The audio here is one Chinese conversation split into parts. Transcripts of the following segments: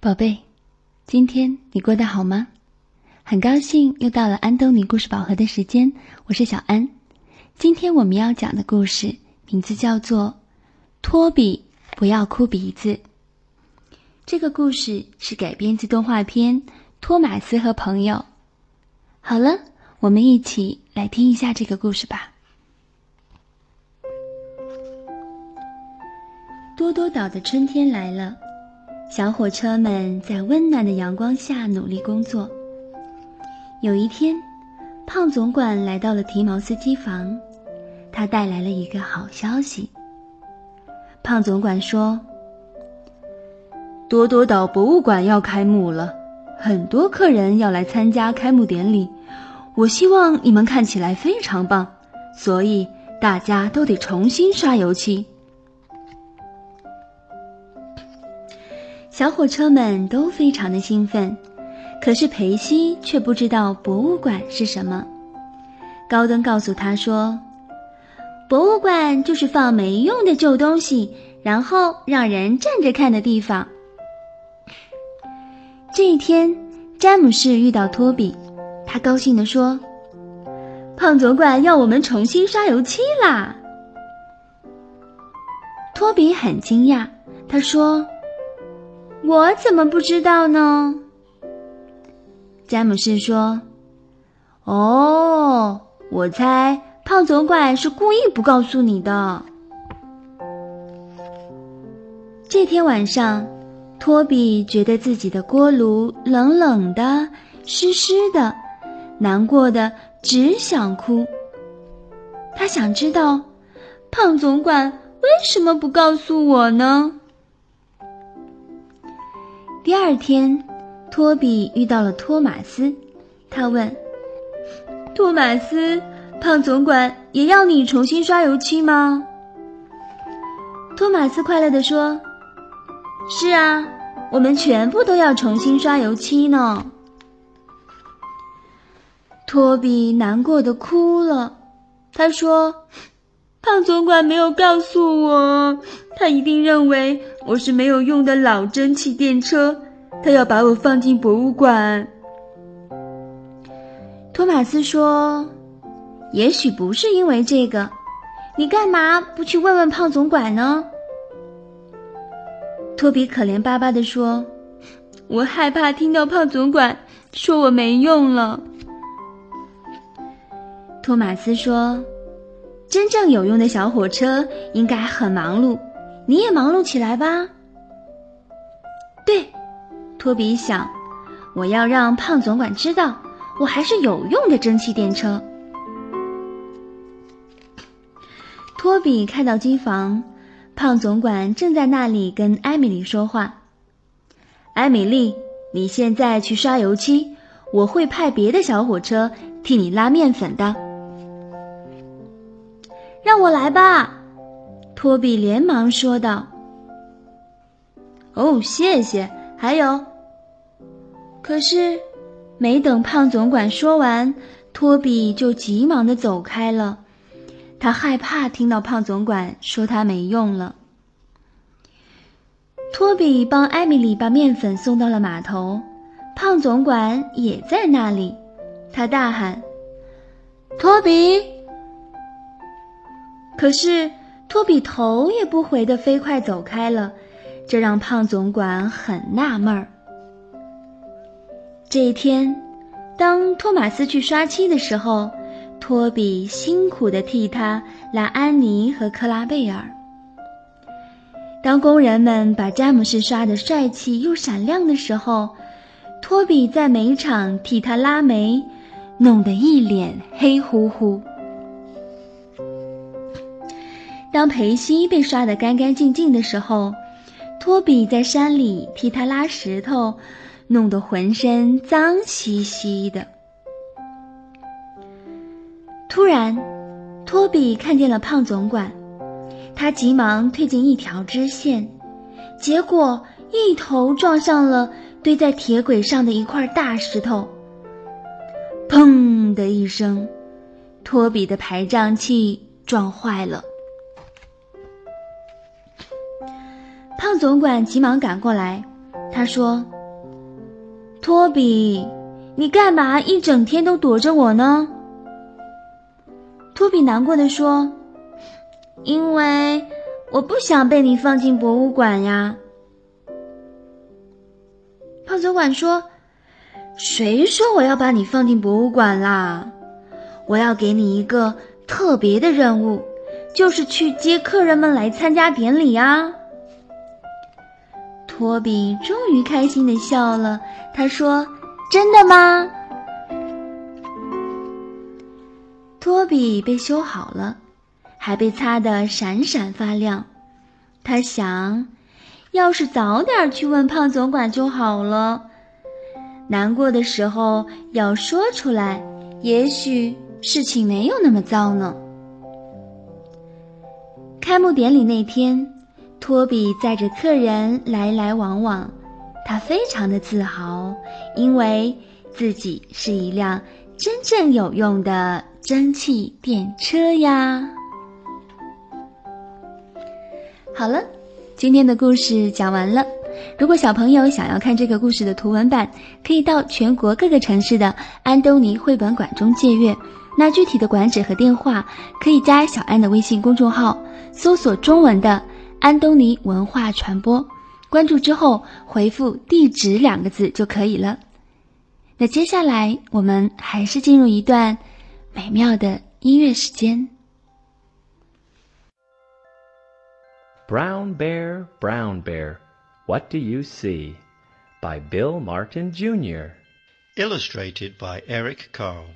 宝贝，今天你过得好吗？很高兴又到了安东尼故事宝盒的时间，我是小安。今天我们要讲的故事名字叫做《托比不要哭鼻子》。这个故事是改编自动画片《托马斯和朋友》。好了，我们一起来听一下这个故事吧。多多岛的春天来了。小火车们在温暖的阳光下努力工作。有一天，胖总管来到了提毛斯机房，他带来了一个好消息。胖总管说：“多多岛博物馆要开幕了，很多客人要来参加开幕典礼。我希望你们看起来非常棒，所以大家都得重新刷油漆。”小火车们都非常的兴奋，可是裴西却不知道博物馆是什么。高登告诉他说：“博物馆就是放没用的旧东西，然后让人站着看的地方。”这一天，詹姆士遇到托比，他高兴地说：“胖总管要我们重新刷油漆啦！”托比很惊讶，他说。我怎么不知道呢？詹姆士说：“哦，我猜胖总管是故意不告诉你的。”这天晚上，托比觉得自己的锅炉冷冷的、湿湿的，难过的只想哭。他想知道，胖总管为什么不告诉我呢？第二天，托比遇到了托马斯，他问：“托马斯，胖总管也要你重新刷油漆吗？”托马斯快乐地说：“是啊，我们全部都要重新刷油漆呢。”托比难过的哭了，他说：“胖总管没有告诉我。”他一定认为我是没有用的老蒸汽电车，他要把我放进博物馆。托马斯说：“也许不是因为这个，你干嘛不去问问胖总管呢？”托比可怜巴巴地说：“我害怕听到胖总管说我没用了。”托马斯说：“真正有用的小火车应该很忙碌。”你也忙碌起来吧。对，托比想，我要让胖总管知道，我还是有用的蒸汽电车。托比看到机房，胖总管正在那里跟艾米丽说话。艾米丽，你现在去刷油漆，我会派别的小火车替你拉面粉的。让我来吧。托比连忙说道：“哦，谢谢。还有。”可是，没等胖总管说完，托比就急忙的走开了。他害怕听到胖总管说他没用了。托比帮艾米丽把面粉送到了码头，胖总管也在那里。他大喊：“托比！”可是。托比头也不回的飞快走开了，这让胖总管很纳闷儿。这一天，当托马斯去刷漆的时候，托比辛苦的替他拉安妮和克拉贝尔。当工人们把詹姆士刷的帅气又闪亮的时候，托比在煤场替他拉煤，弄得一脸黑乎乎。当裴西被刷得干干净净的时候，托比在山里替他拉石头，弄得浑身脏兮兮的。突然，托比看见了胖总管，他急忙推进一条支线，结果一头撞上了堆在铁轨上的一块大石头。砰的一声，托比的排障器撞坏了。总管急忙赶过来，他说：“托比，你干嘛一整天都躲着我呢？”托比难过的说：“因为我不想被你放进博物馆呀。”胖总管说：“谁说我要把你放进博物馆啦？我要给你一个特别的任务，就是去接客人们来参加典礼啊！”托比终于开心的笑了。他说：“真的吗？”托比被修好了，还被擦得闪闪发亮。他想，要是早点去问胖总管就好了。难过的时候要说出来，也许事情没有那么糟呢。开幕典礼那天。托比载着客人来来往往，他非常的自豪，因为自己是一辆真正有用的蒸汽电车呀。好了，今天的故事讲完了。如果小朋友想要看这个故事的图文版，可以到全国各个城市的安东尼绘本馆中借阅。那具体的馆址和电话，可以加小安的微信公众号，搜索中文的。安东尼文化传播，关注之后回复“地址”两个字就可以了。那接下来我们还是进入一段美妙的音乐时间。Brown Bear, Brown Bear, What Do You See? by Bill Martin Jr. Illustrated by Eric Carle.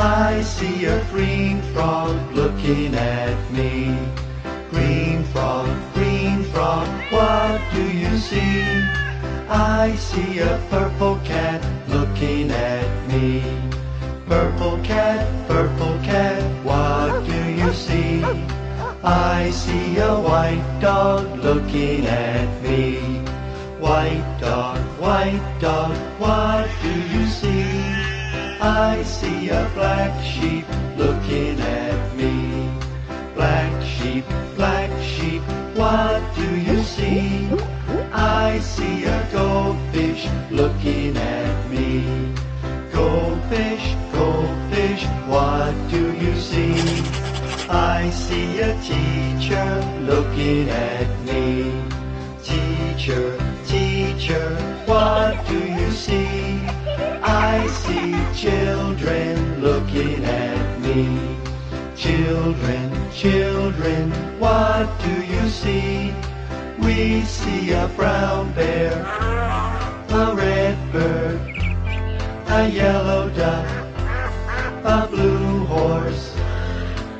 I see a green frog looking at me. Green frog, green frog, what do you see? I see a purple cat looking at me. Purple cat, purple cat, what do you see? I see a white dog looking at me. White dog, white dog, what do you see? I see a black sheep looking at me. Black sheep, black sheep, what do you see? I see a goldfish looking at me. Goldfish, goldfish, what do you see? I see a teacher looking at me. Teacher, teacher, what do you see? We see a brown bear, a red bird, a yellow duck, a blue horse,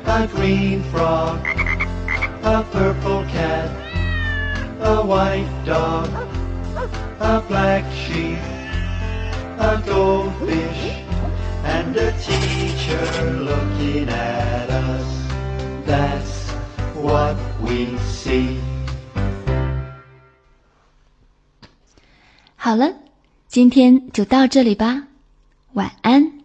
a green frog, a purple cat, a white dog, a black sheep a goldfish and a teacher looking at us. That's what we see. 好了，今天就到这里吧，晚安。